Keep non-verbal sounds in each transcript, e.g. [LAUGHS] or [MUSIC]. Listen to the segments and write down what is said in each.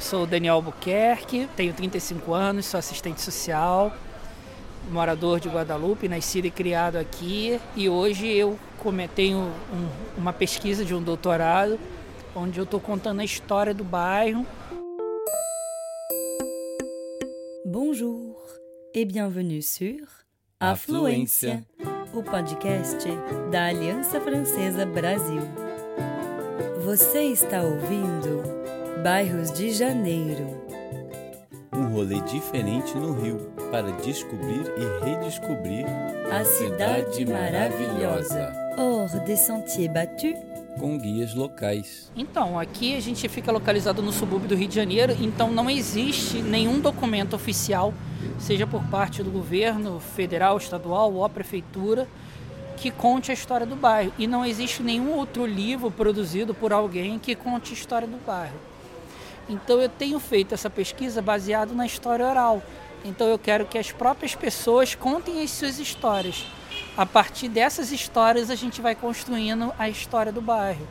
Sou Daniel Albuquerque, tenho 35 anos, sou assistente social, morador de Guadalupe, nascido e criado aqui. E hoje eu tenho um, uma pesquisa de um doutorado, onde eu estou contando a história do bairro. Bonjour et bienvenue sur Afluência, o podcast da Aliança Francesa Brasil. Você está ouvindo Bairros de Janeiro. Um rolê diferente no Rio para descobrir e redescobrir a cidade maravilhosa. Hors des sentiers battus com guias locais. Então, aqui a gente fica localizado no subúrbio do Rio de Janeiro, então não existe nenhum documento oficial, seja por parte do governo federal, estadual ou a prefeitura, que conte a história do bairro. E não existe nenhum outro livro produzido por alguém que conte a história do bairro. Então eu tenho feito essa pesquisa baseado na história oral. Então eu quero que as próprias pessoas contem as suas histórias. A partir dessas histórias a gente vai construindo a história do bairro.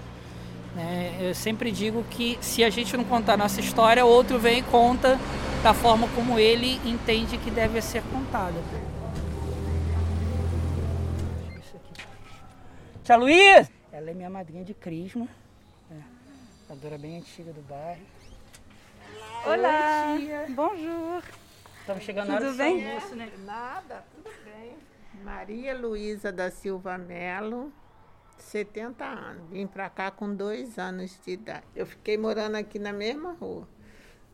Né? Eu sempre digo que se a gente não contar a nossa história, outro vem e conta da forma como ele entende que deve ser contada. Tia Luiz! Ela é minha madrinha de crisma, é, dora bem antiga do bairro. Olá, bonjour. Estamos chegando tudo bem? Almoço, né? Nada, tudo bem. Maria Luísa da Silva Melo, 70 anos. Vim para cá com dois anos de idade. Eu fiquei morando aqui na mesma rua.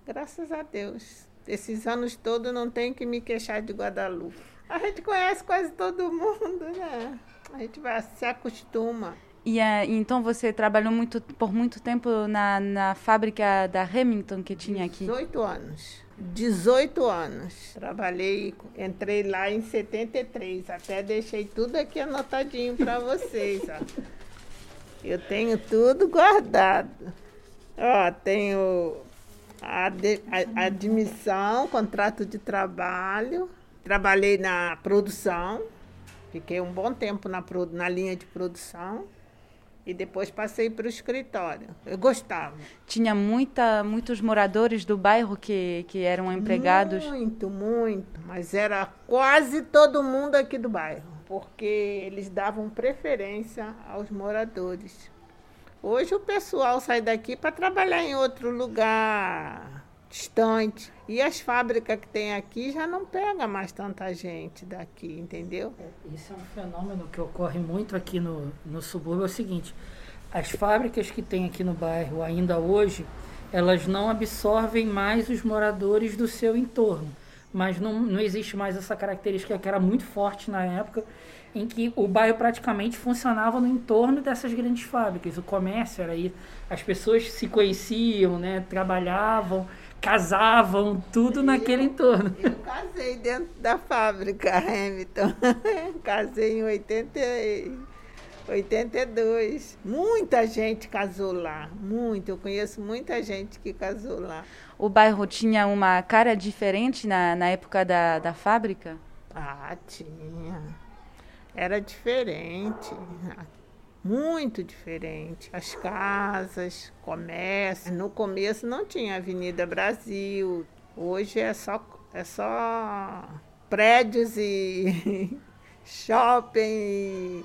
Graças a Deus. Esses anos todos não tenho que me queixar de Guadalupe. A gente conhece quase todo mundo, né? A gente vai, se acostuma. E uh, então você trabalhou muito, por muito tempo na, na fábrica da Remington que tinha aqui? 18 anos. 18 anos. Trabalhei, entrei lá em 73. Até deixei tudo aqui anotadinho para [LAUGHS] vocês. Ó. Eu tenho tudo guardado. Ó, tenho a, de, a, a admissão, contrato de trabalho. Trabalhei na produção. Fiquei um bom tempo na, na linha de produção e depois passei para o escritório. Eu gostava. Tinha muita, muitos moradores do bairro que, que eram empregados? Muito, muito. Mas era quase todo mundo aqui do bairro, porque eles davam preferência aos moradores. Hoje o pessoal sai daqui para trabalhar em outro lugar distante. E as fábricas que tem aqui já não pega mais tanta gente daqui, entendeu? Isso é um fenômeno que ocorre muito aqui no, no subúrbio, é o seguinte, as fábricas que tem aqui no bairro ainda hoje, elas não absorvem mais os moradores do seu entorno. Mas não, não existe mais essa característica que era muito forte na época, em que o bairro praticamente funcionava no entorno dessas grandes fábricas. O comércio era aí, as pessoas se conheciam, né, trabalhavam, casavam, tudo naquele entorno. Eu casei dentro da fábrica Hamilton. [LAUGHS] casei em 80, 82. Muita gente casou lá, muito. Eu conheço muita gente que casou lá. O bairro tinha uma cara diferente na, na época da, da fábrica? Ah, tinha. Era diferente muito diferente. As casas, comércio. No começo não tinha Avenida Brasil. Hoje é só, é só prédios e [LAUGHS] shopping.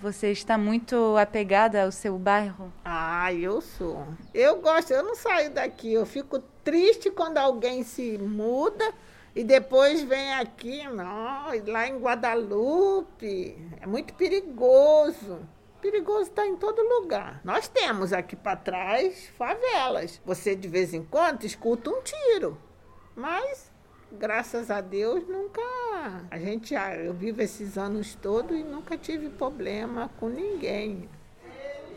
Você está muito apegada ao seu bairro? Ah, eu sou. Eu gosto, eu não saio daqui. Eu fico triste quando alguém se muda e depois vem aqui, não, lá em Guadalupe. É muito perigoso. Perigoso está em todo lugar. Nós temos aqui para trás favelas. Você de vez em quando escuta um tiro. Mas, graças a Deus, nunca. A gente, ah, eu vivo esses anos todos e nunca tive problema com ninguém.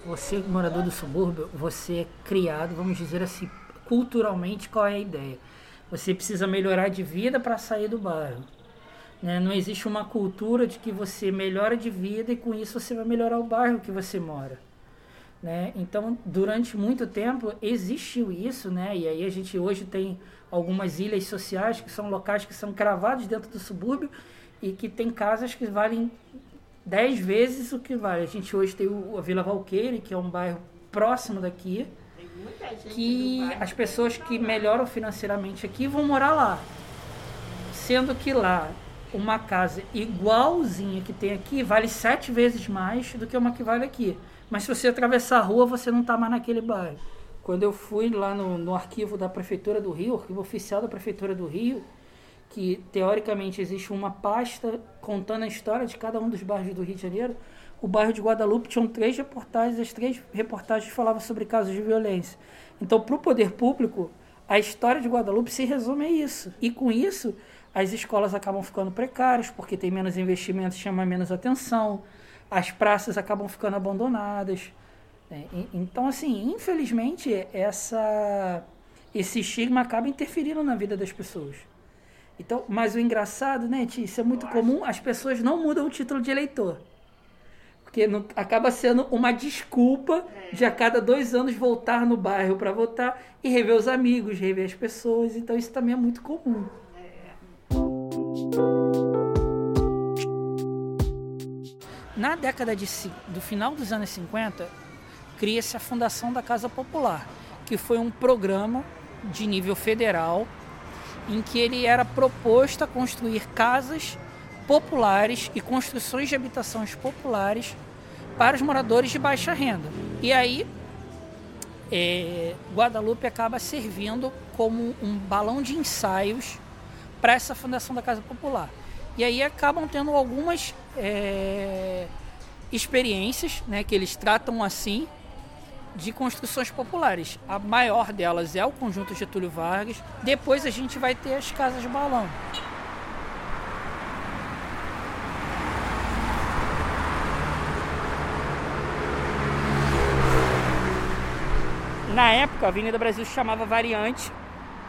Você, morador do subúrbio, você é criado, vamos dizer assim, culturalmente, qual é a ideia? Você precisa melhorar de vida para sair do bairro. Né? Não existe uma cultura de que você melhora de vida e com isso você vai melhorar o bairro que você mora. Né? Então, durante muito tempo existiu isso, né? E aí a gente hoje tem algumas ilhas sociais que são locais que são cravados dentro do subúrbio e que tem casas que valem dez vezes o que vale. A gente hoje tem o, a Vila Valqueire, que é um bairro próximo daqui, que as pessoas que melhoram financeiramente aqui vão morar lá. Sendo que lá uma casa igualzinha que tem aqui vale sete vezes mais do que uma que vale aqui. Mas se você atravessar a rua, você não está mais naquele bairro. Quando eu fui lá no, no arquivo da Prefeitura do Rio, arquivo oficial da Prefeitura do Rio, que teoricamente existe uma pasta contando a história de cada um dos bairros do Rio de Janeiro, o bairro de Guadalupe tinham três reportagens, as três reportagens falavam sobre casos de violência. Então, para o poder público, a história de Guadalupe se resume a isso. E com isso, as escolas acabam ficando precárias, porque tem menos investimentos, chama menos atenção, as praças acabam ficando abandonadas. Né? Então, assim, infelizmente, essa, esse estigma acaba interferindo na vida das pessoas. Então, mas o engraçado, né, Tia, isso é muito comum, as pessoas não mudam o título de eleitor. Porque não, acaba sendo uma desculpa de a cada dois anos voltar no bairro para votar e rever os amigos, rever as pessoas. Então isso também é muito comum. Na década de, do final dos anos 50, cria-se a Fundação da Casa Popular, que foi um programa de nível federal em que ele era proposto a construir casas populares e construções de habitações populares para os moradores de baixa renda. E aí, é, Guadalupe acaba servindo como um balão de ensaios para essa fundação da Casa Popular. E aí acabam tendo algumas é, experiências, né, que eles tratam assim, de construções populares. A maior delas é o conjunto Getúlio Vargas. Depois a gente vai ter as casas de balão. Na época, a Avenida Brasil se chamava Variante,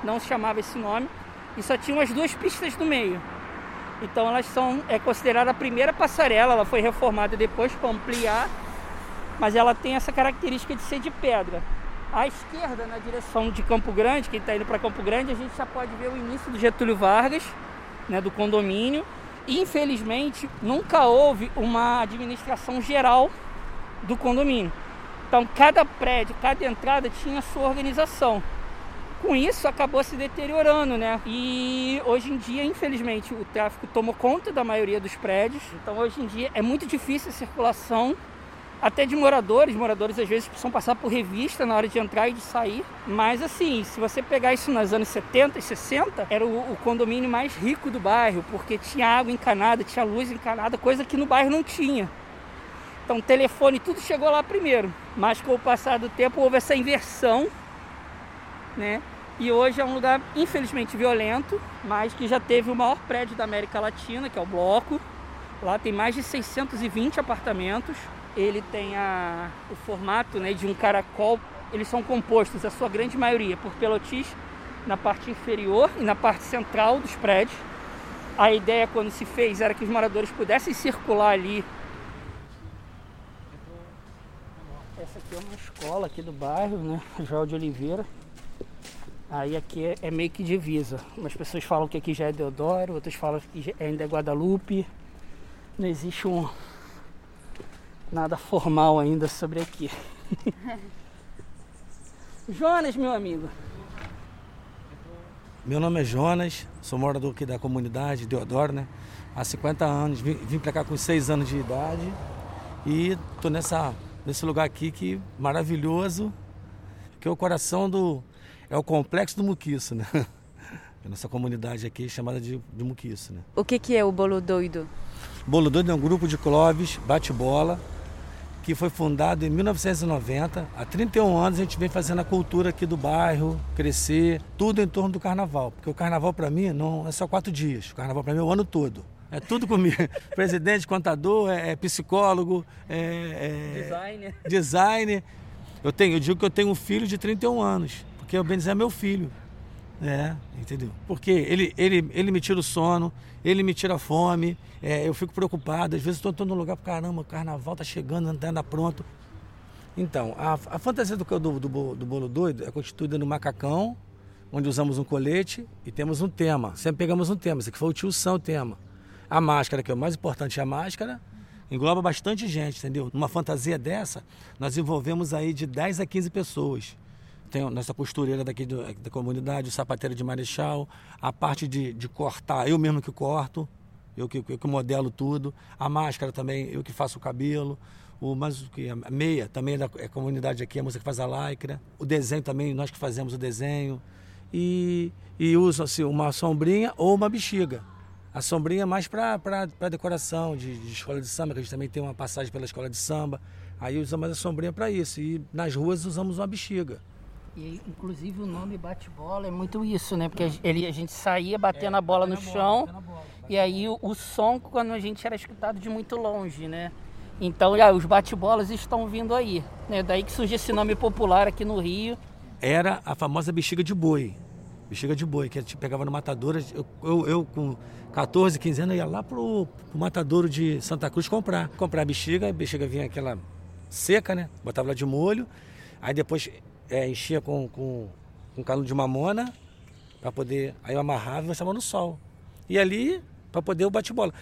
não se chamava esse nome, e só tinha as duas pistas no meio. Então elas são é considerada a primeira passarela, ela foi reformada depois para ampliar, mas ela tem essa característica de ser de pedra. À esquerda, na direção de Campo Grande, quem está indo para Campo Grande, a gente já pode ver o início do Getúlio Vargas, né, do condomínio. Infelizmente, nunca houve uma administração geral do condomínio. Então, cada prédio, cada entrada tinha sua organização. Com isso, acabou se deteriorando, né? E hoje em dia, infelizmente, o tráfico tomou conta da maioria dos prédios. Então, hoje em dia, é muito difícil a circulação até de moradores. Moradores às vezes precisam passar por revista na hora de entrar e de sair. Mas assim, se você pegar isso nos anos 70 e 60, era o, o, condomínio mais rico do bairro, porque tinha água encanada, tinha luz encanada, coisa que no bairro não tinha. Então, telefone, tudo chegou lá primeiro. Mas com o passar do tempo houve essa inversão, né? E hoje é um lugar infelizmente violento, mas que já teve o maior prédio da América Latina, que é o Bloco. Lá tem mais de 620 apartamentos. Ele tem a, o formato né, de um caracol. Eles são compostos, a sua grande maioria, por pelotis na parte inferior e na parte central dos prédios. A ideia quando se fez era que os moradores pudessem circular ali Essa aqui é uma escola aqui do bairro, né? João de Oliveira. Aí aqui é, é, meio que divisa. Umas pessoas falam que aqui já é Deodoro, outras falam que ainda é Guadalupe. Não existe um nada formal ainda sobre aqui. [LAUGHS] Jonas, meu amigo. Meu nome é Jonas, sou morador aqui da comunidade Deodoro, né? Há 50 anos, vim, vim para cá com 6 anos de idade e tô nessa nesse lugar aqui que maravilhoso, que é o coração do é o complexo do Muquiço, né? [LAUGHS] A nossa comunidade aqui é chamada de, de Muquiço, né? O que, que é o Bolo Doido? Bolo Doido é um grupo de Clóvis, bate-bola, que foi fundado em 1990. Há 31 anos a gente vem fazendo a cultura aqui do bairro, crescer, tudo em torno do carnaval. Porque o carnaval para mim não é só quatro dias, o carnaval para mim é o ano todo. É tudo comigo. [LAUGHS] Presidente, contador, é, é psicólogo, é, é designer. designer. Eu, tenho, eu digo que eu tenho um filho de 31 anos, porque o Benizé é meu filho. É, entendeu? Porque ele, ele, ele me tira o sono, ele me tira a fome, é, eu fico preocupado. Às vezes estou num lugar, caramba, o carnaval tá chegando, não anda pronto. Então, a, a fantasia do, do, do, do bolo doido é constituída no macacão, onde usamos um colete e temos um tema. Sempre pegamos um tema. Esse aqui foi o tio São o tema. A máscara, que é o mais importante, é a máscara, engloba bastante gente, entendeu? Numa fantasia dessa, nós envolvemos aí de 10 a 15 pessoas. Tem nossa costureira daqui do, da comunidade, o sapateiro de Marechal, a parte de, de cortar, eu mesmo que corto, eu que, eu que modelo tudo, a máscara também, eu que faço o cabelo, o, mas o que a meia também é da é comunidade aqui, a moça que faz a lycra, o desenho também, nós que fazemos o desenho, e, e uso assim, uma sombrinha ou uma bexiga. A sombrinha é mais para decoração de, de, escola de samba, que a gente também tem uma passagem pela escola de samba. Aí usamos a sombrinha para isso. E nas ruas usamos uma bexiga. E, inclusive o nome bate-bola é muito isso, né? Porque ele, a gente saía batendo é, a bola no chão bola, e aí o, o, som quando a gente era escutado de muito longe, né? Então já, os bate-bolas estão vindo aí. Né? Daí que surgiu esse nome popular aqui no Rio. Era a famosa bexiga de boi. Bexiga de boi, que a gente pegava no matadouro. Eu, eu, eu com 14, 15 anos, ia lá pro, pro matadouro de Santa Cruz comprar. Comprar a bexiga, a bexiga vinha aquela seca, né? Botava lá de molho. Aí depois é, enchia com, com, com caldo de mamona para poder. Aí eu amarrava e lançava no sol. E ali, para poder o bate-bola.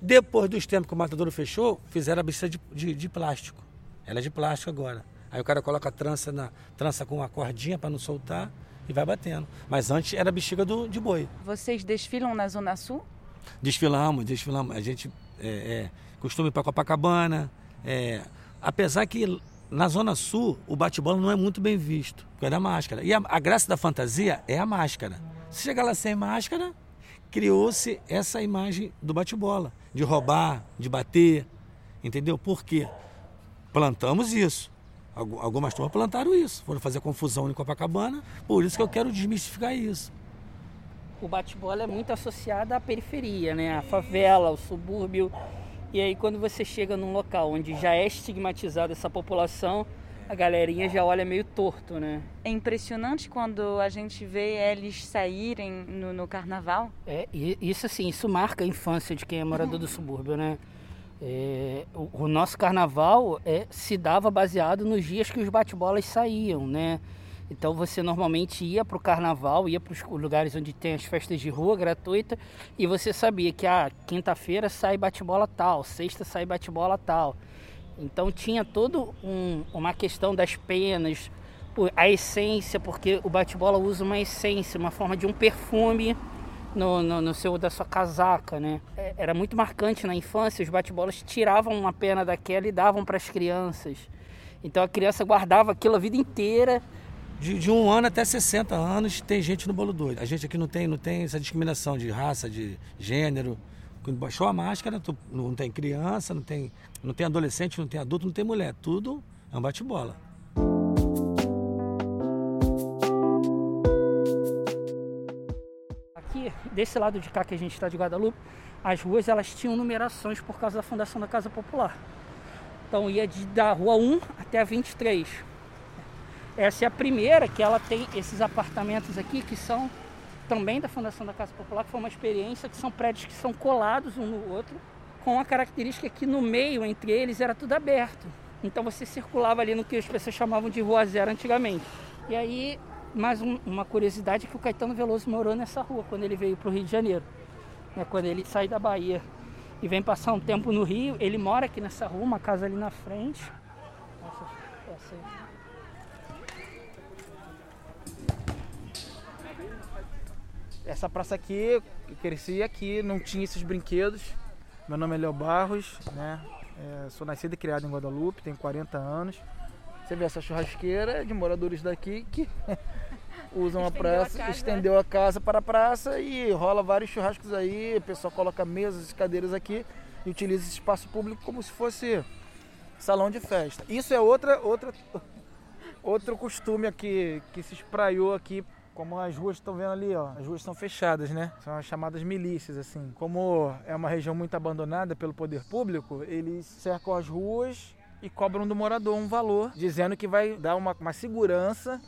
Depois dos tempos que o matador fechou, fizeram a bicicleta de, de, de, plástico. Ela é de plástico agora. Aí o cara coloca a trança, na, trança com uma cordinha para não soltar e vai batendo. Mas antes era bexiga do, de boi. Vocês desfilam na Zona Sul? Desfilamos, desfilamos. A gente é, é, costuma ir para Copacabana. É, apesar que na Zona Sul, o bate-bola não é muito bem visto, por causa da máscara. E a, a graça da fantasia é a máscara. Se chegar lá sem máscara, criou-se essa imagem do bate-bola, de roubar, de bater, entendeu? Por quê? Plantamos isso. Algumas turmas plantaram isso, foram fazer confusão em Copacabana, por isso que eu quero desmistificar isso. O bate-bola é muito associado à periferia, né? A favela, o subúrbio e aí quando você chega num local onde já é estigmatizada essa população, a galerinha já olha meio torto, né? É impressionante quando a gente vê eles saírem no, no carnaval. É, isso assim, isso marca a infância de quem é morador do subúrbio, né? É, o, o, nosso carnaval é, se dava baseado nos dias que os bate-bolas saíam, né? Então você normalmente ia para o carnaval, ia para os lugares onde tem as festas de rua gratuita e você sabia que a ah, quinta-feira sai bate-bola tal, sexta sai bate-bola tal. Então tinha todo um, uma questão das penas, a essência, porque o bate-bola usa uma essência, uma forma de um perfume no, no, no, seu da sua casaca, né? É, era muito marcante na infância, os bate-bolas tiravam uma pena daquela e davam para as crianças. Então a criança guardava aquilo a vida inteira de, de, um ano até 60 anos tem gente no bolo doido. A gente aqui não tem, não tem essa discriminação de raça, de gênero. Quando baixou a máscara, tu, não tem criança, não tem, não tem adolescente, não tem adulto, não tem mulher. Tudo é um bate-bola. Aqui, desse lado de cá que a gente está de Guadalupe, as ruas elas tinham numerações por causa da fundação da Casa Popular. Então ia de, da rua 1 até a 23 essa é a primeira que ela tem esses apartamentos aqui que são também da Fundação da Casa Popular, que foi uma experiência que são prédios que são colados um no outro, com a característica que no meio entre eles era tudo aberto. Então você circulava ali no que as pessoas chamavam de Rua Zero antigamente. E aí, mais um, uma curiosidade que o Caetano Veloso morou nessa rua quando ele veio para o Rio de Janeiro. Né, quando ele sai da Bahia e vem passar um tempo no Rio, ele mora aqui nessa rua, uma casa ali na frente. Nossa, essa aí. Essa praça aqui, eu cresci aqui, não tinha esses brinquedos. Meu nome é Léo Barros, né? É, sou nascido e criado em Guadalupe, tenho 40 anos. Você vê essa churrasqueira de moradores daqui que [LAUGHS] usam a praça, a estendeu a casa para a praça e rola vários churrascos aí. O pessoal coloca mesas e cadeiras aqui e utiliza esse espaço público como se fosse salão de festa. Isso é outra, outra, [LAUGHS] outro costume aqui que se espraiou aqui como as ruas estão vendo ali, ó, as ruas são fechadas, né? São as chamadas milícias, assim. Como é uma região muito abandonada pelo poder público, eles cercam as ruas e cobram do morador um valor, dizendo que vai dar uma, uma segurança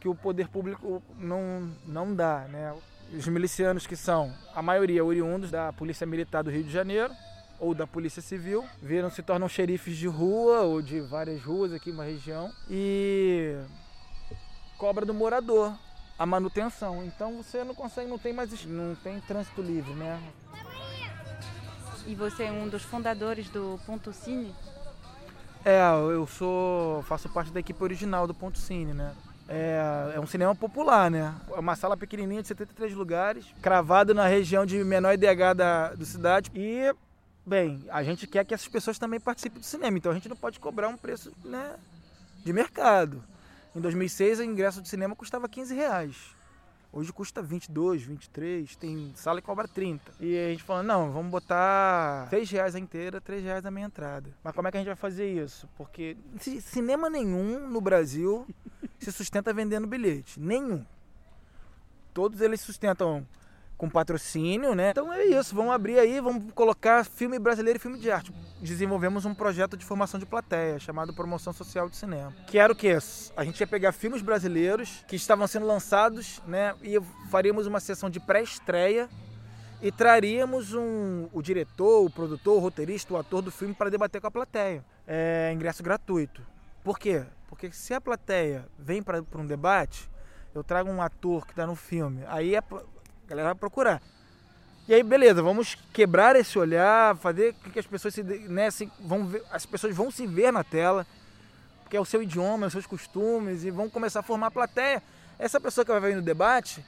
que o poder público não, não dá, né? Os milicianos que são, a maioria oriundos da Polícia Militar do Rio de Janeiro, ou da Polícia Civil, viram se tornam xerifes de rua ou de várias ruas aqui na região e cobra do morador a manutenção. Então você não consegue, não tem mais, não tem trânsito livre, né? E você é um dos fundadores do Ponto Cine? É, eu sou, faço parte da equipe original do Ponto Cine, né? É, é um cinema popular, né? É uma sala pequenininha de 73 lugares, cravado na região de menor IDH da do cidade. E, bem, a gente quer que essas pessoas também participem do cinema, então a gente não pode cobrar um preço né, de mercado. Em 2006, o ingresso de cinema custava 15 reais. Hoje custa 22, 23, tem sala que cobra 30. E a gente falando, não, vamos botar 3 reais a inteira, 3 reais a minha entrada. Mas como é que a gente vai fazer isso? Porque cinema nenhum no Brasil [LAUGHS] se sustenta vendendo bilhete. Nenhum. Todos eles sustentam com patrocínio, né? Então é isso, vamos abrir aí, vamos colocar filme brasileiro e filme de arte. Desenvolvemos um projeto de formação de plateia chamado Promoção Social de Cinema. Que era o quê? A gente ia pegar filmes brasileiros que estavam sendo lançados, né? E faríamos uma sessão de pré-estreia e traríamos um, o diretor, o produtor, o roteirista, o ator do filme para debater com a plateia. É ingresso gratuito. Por quê? Porque se a plateia vem para um debate, eu trago um ator que está no filme, aí a, a galera vai procurar. E aí, beleza, vamos quebrar esse olhar, fazer com que as pessoas se, né, se, vão ver, as pessoas vão se ver na tela, porque é o seu idioma, é os seus costumes, e vão começar a formar a plateia. Essa pessoa que vai vir no debate,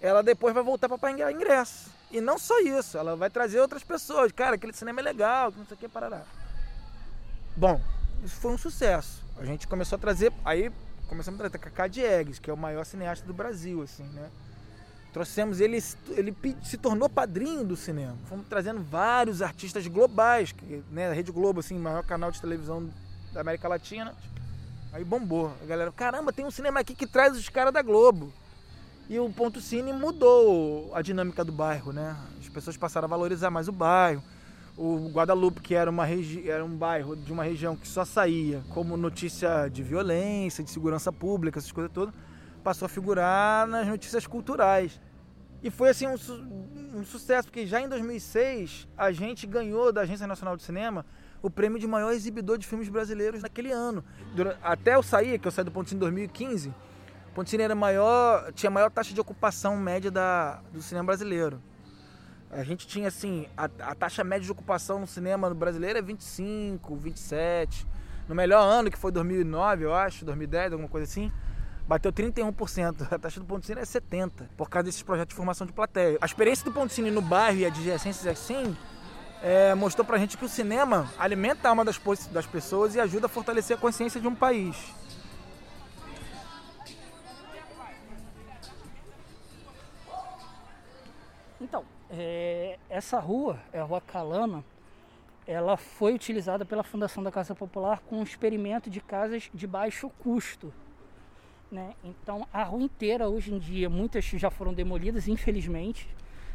ela depois vai voltar para pagar ingresso. E não só isso, ela vai trazer outras pessoas. Cara, aquele cinema é legal, não sei o que, parará. Bom, isso foi um sucesso. A gente começou a trazer, aí começamos a trazer Cacá Diegues, que é o maior cineasta do Brasil, assim, né? Trouxemos ele, ele se tornou padrinho do cinema. Fomos trazendo vários artistas globais, que, né, a Rede Globo, assim, maior canal de televisão da América Latina. Aí bombou. A galera, caramba, tem um cinema aqui que traz os caras da Globo. E o Ponto Cine mudou a dinâmica do bairro, né? As pessoas passaram a valorizar mais o bairro. O Guadalupe, que era, uma era um bairro de uma região que só saía como notícia de violência, de segurança pública, essas coisas todas, passou a figurar nas notícias culturais. E foi assim um, su um, sucesso, porque já em 2006 a gente ganhou da Agência Nacional de Cinema o prêmio de maior exibidor de filmes brasileiros naquele ano. Até eu sair, que eu saí do Ponto Cine em 2015, o Ponto Cine era maior, tinha a maior taxa de ocupação média da, do cinema brasileiro. A gente tinha assim, a, a taxa média de ocupação no cinema brasileiro é 25, 27. No melhor ano, que foi 2009, eu acho, 2010, alguma coisa assim, bateu 31%. [LAUGHS] A taxa do ponto cine é 70%, por causa desses projetos de formação de plateia. A experiência do ponto cine no bairro e adjacências assim é, mostrou pra gente que o cinema alimenta a alma das, das pessoas e ajuda a fortalecer a consciência de um país. Então, é, essa rua, é a Rua Calama, ela foi utilizada pela Fundação da Casa Popular com um experimento de casas de baixo custo. Né? Então a rua inteira hoje em dia, muitas já foram demolidas, infelizmente.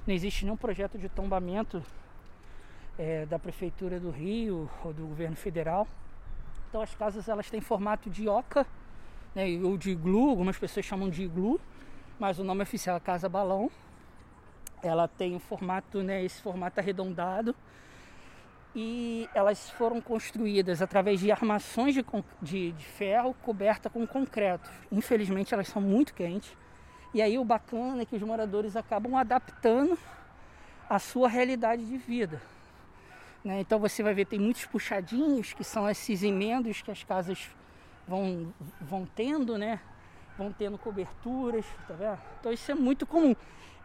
Não existe nenhum projeto de tombamento é, da Prefeitura do Rio ou do governo federal. Então as casas elas têm formato de oca né, ou de iglu, algumas pessoas chamam de iglu, mas o nome oficial é Casa Balão. Ela tem o formato, né, esse formato arredondado e elas foram construídas através de armações de, de, de, ferro coberta com concreto. Infelizmente elas são muito quentes. E aí o bacana é que os moradores acabam adaptando a sua realidade de vida. Né? Então você vai ver tem muitos puxadinhos que são esses emendos que as casas vão, vão tendo, né? Vão tendo coberturas, tá vendo? Então isso é muito comum.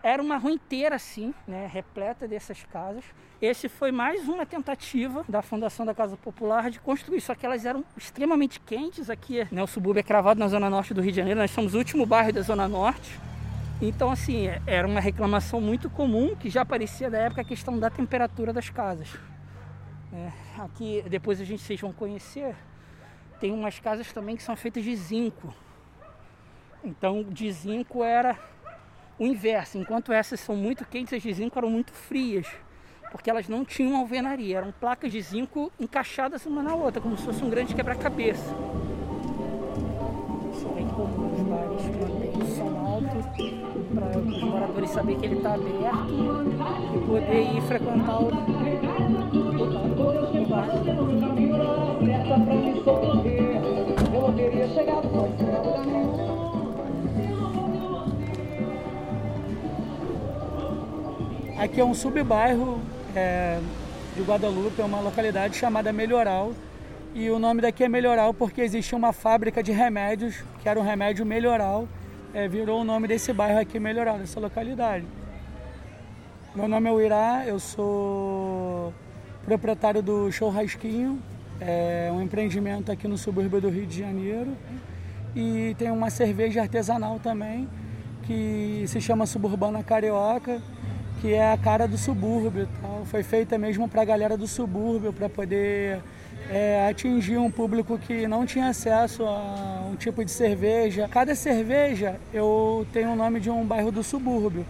Era uma rua inteira assim, né, repleta dessas casas. Esse foi mais uma tentativa da Fundação da Casa Popular de construir, só que elas eram extremamente quentes aqui. Né, o subúrbio é cravado na zona norte do Rio de Janeiro, nós somos o último bairro da zona norte. Então, assim, é, era uma reclamação muito comum que já aparecia da época a questão da temperatura das casas. É, aqui, depois a gente vocês vão conhecer, tem umas casas também que são feitas de zinco. Então, de zinco era o inverso. Enquanto essas são muito quentes, as de zinco eram muito frias, porque elas não tinham alvenaria, eram placas de zinco encaixadas uma na outra, como se fosse um grande quebra-cabeça. Isso é bem comum nos bares, mantém o som alto para os moradores saberem que ele está aberto e poder ir frequentar o, o bar. Eu queria chegar Aqui é um subbairro é, de Guadalupe, é uma localidade chamada Melhoral. E o nome daqui é Melhoral porque existe uma fábrica de remédios, que era um remédio Melhoral, é, virou o nome desse bairro aqui, Melhoral, dessa localidade. Meu nome é Uirá, eu sou proprietário do Churrasquinho, é um empreendimento aqui no subúrbio do Rio de Janeiro. E tem uma cerveja artesanal também, que se chama Suburbana Carioca, que é a cara do subúrbio. Tal. Foi feita mesmo para a galera do subúrbio, para poder é, atingir um público que não tinha acesso a um tipo de cerveja. Cada cerveja eu tenho o nome de um bairro do subúrbio.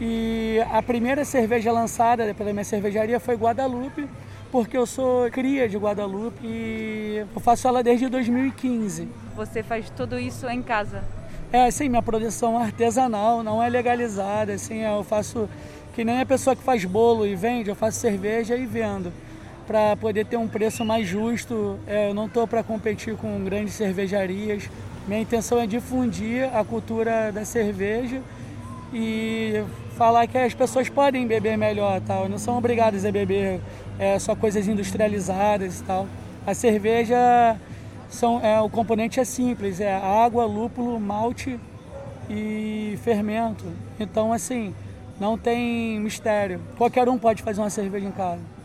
E a primeira cerveja lançada pela minha cervejaria foi Guadalupe, porque eu sou cria de Guadalupe e eu faço ela desde 2015. Você faz tudo isso em casa? É, sim, minha produção é artesanal, não é legalizada, assim, eu faço que nem a pessoa que faz bolo e vende, eu faço cerveja e vendo para poder ter um preço mais justo. É, eu não estou para competir com grandes cervejarias. Minha intenção é difundir a cultura da cerveja e falar que as pessoas podem beber melhor, tal. Não são obrigadas a beber é, só coisas industrializadas tal. A cerveja são, é, o componente é simples, é água, lúpulo, malte e fermento. Então assim, não tem mistério. Qualquer um pode fazer uma cerveja em casa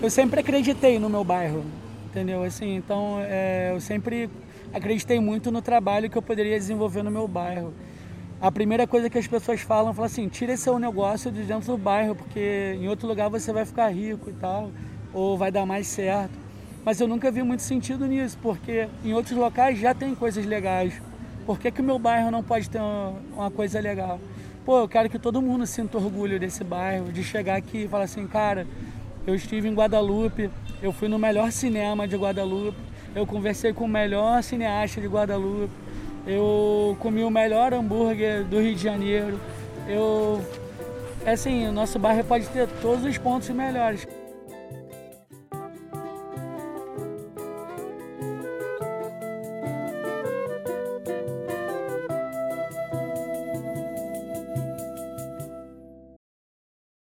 eu sempre acreditei no meu bairro, entendeu? Assim, então é, eu sempre acreditei muito no trabalho que eu poderia desenvolver no meu bairro. A primeira coisa que as pessoas falam, falam assim, tira seu negócio de dentro do bairro, porque em outro lugar você vai ficar rico e tal, ou vai dar mais certo. Mas eu nunca vi muito sentido nisso, porque em outros locais já tem coisas legais. Por que, que o meu bairro não pode ter uma, coisa legal? Pô, eu quero que todo mundo sinta orgulho desse bairro, de chegar aqui e falar assim, cara, eu estive em Guadalupe, eu fui no melhor cinema de Guadalupe, eu conversei com o melhor cineasta de Guadalupe, eu comi o melhor hambúrguer do Rio de Janeiro. Eu, é assim, o nosso bairro pode ter todos os pontos melhores.